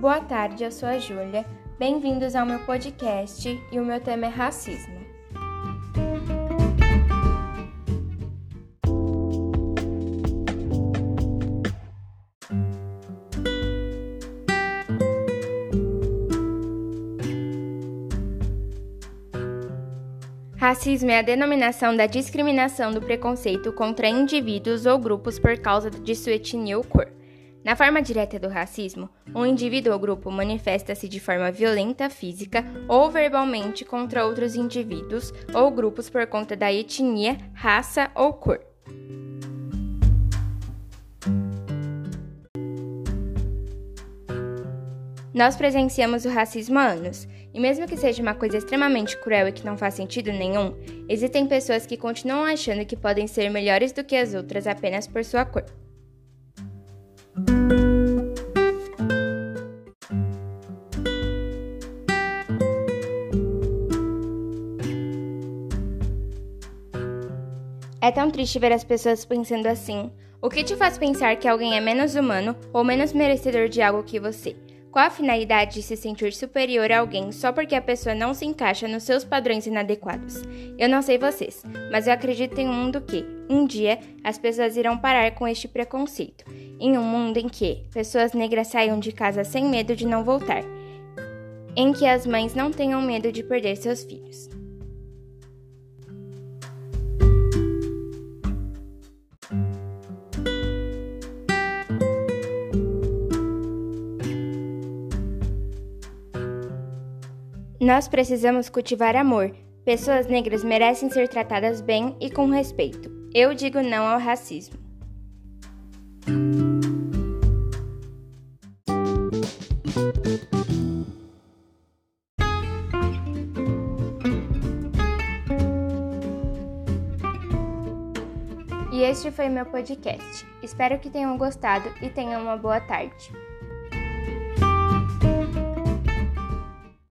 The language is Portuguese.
Boa tarde, eu sou a Júlia. Bem-vindos ao meu podcast e o meu tema é racismo. Racismo é a denominação da discriminação do preconceito contra indivíduos ou grupos por causa de sua etnia ou cor. Na forma direta do racismo, um indivíduo ou grupo manifesta-se de forma violenta física ou verbalmente contra outros indivíduos ou grupos por conta da etnia, raça ou cor. Nós presenciamos o racismo há anos, e mesmo que seja uma coisa extremamente cruel e que não faz sentido nenhum, existem pessoas que continuam achando que podem ser melhores do que as outras apenas por sua cor. É tão triste ver as pessoas pensando assim. O que te faz pensar que alguém é menos humano ou menos merecedor de algo que você? Qual a finalidade de se sentir superior a alguém só porque a pessoa não se encaixa nos seus padrões inadequados? Eu não sei vocês, mas eu acredito em um mundo que, um dia, as pessoas irão parar com este preconceito. Em um mundo em que pessoas negras saiam de casa sem medo de não voltar. Em que as mães não tenham medo de perder seus filhos. Nós precisamos cultivar amor. Pessoas negras merecem ser tratadas bem e com respeito. Eu digo não ao racismo. E este foi meu podcast. Espero que tenham gostado e tenham uma boa tarde.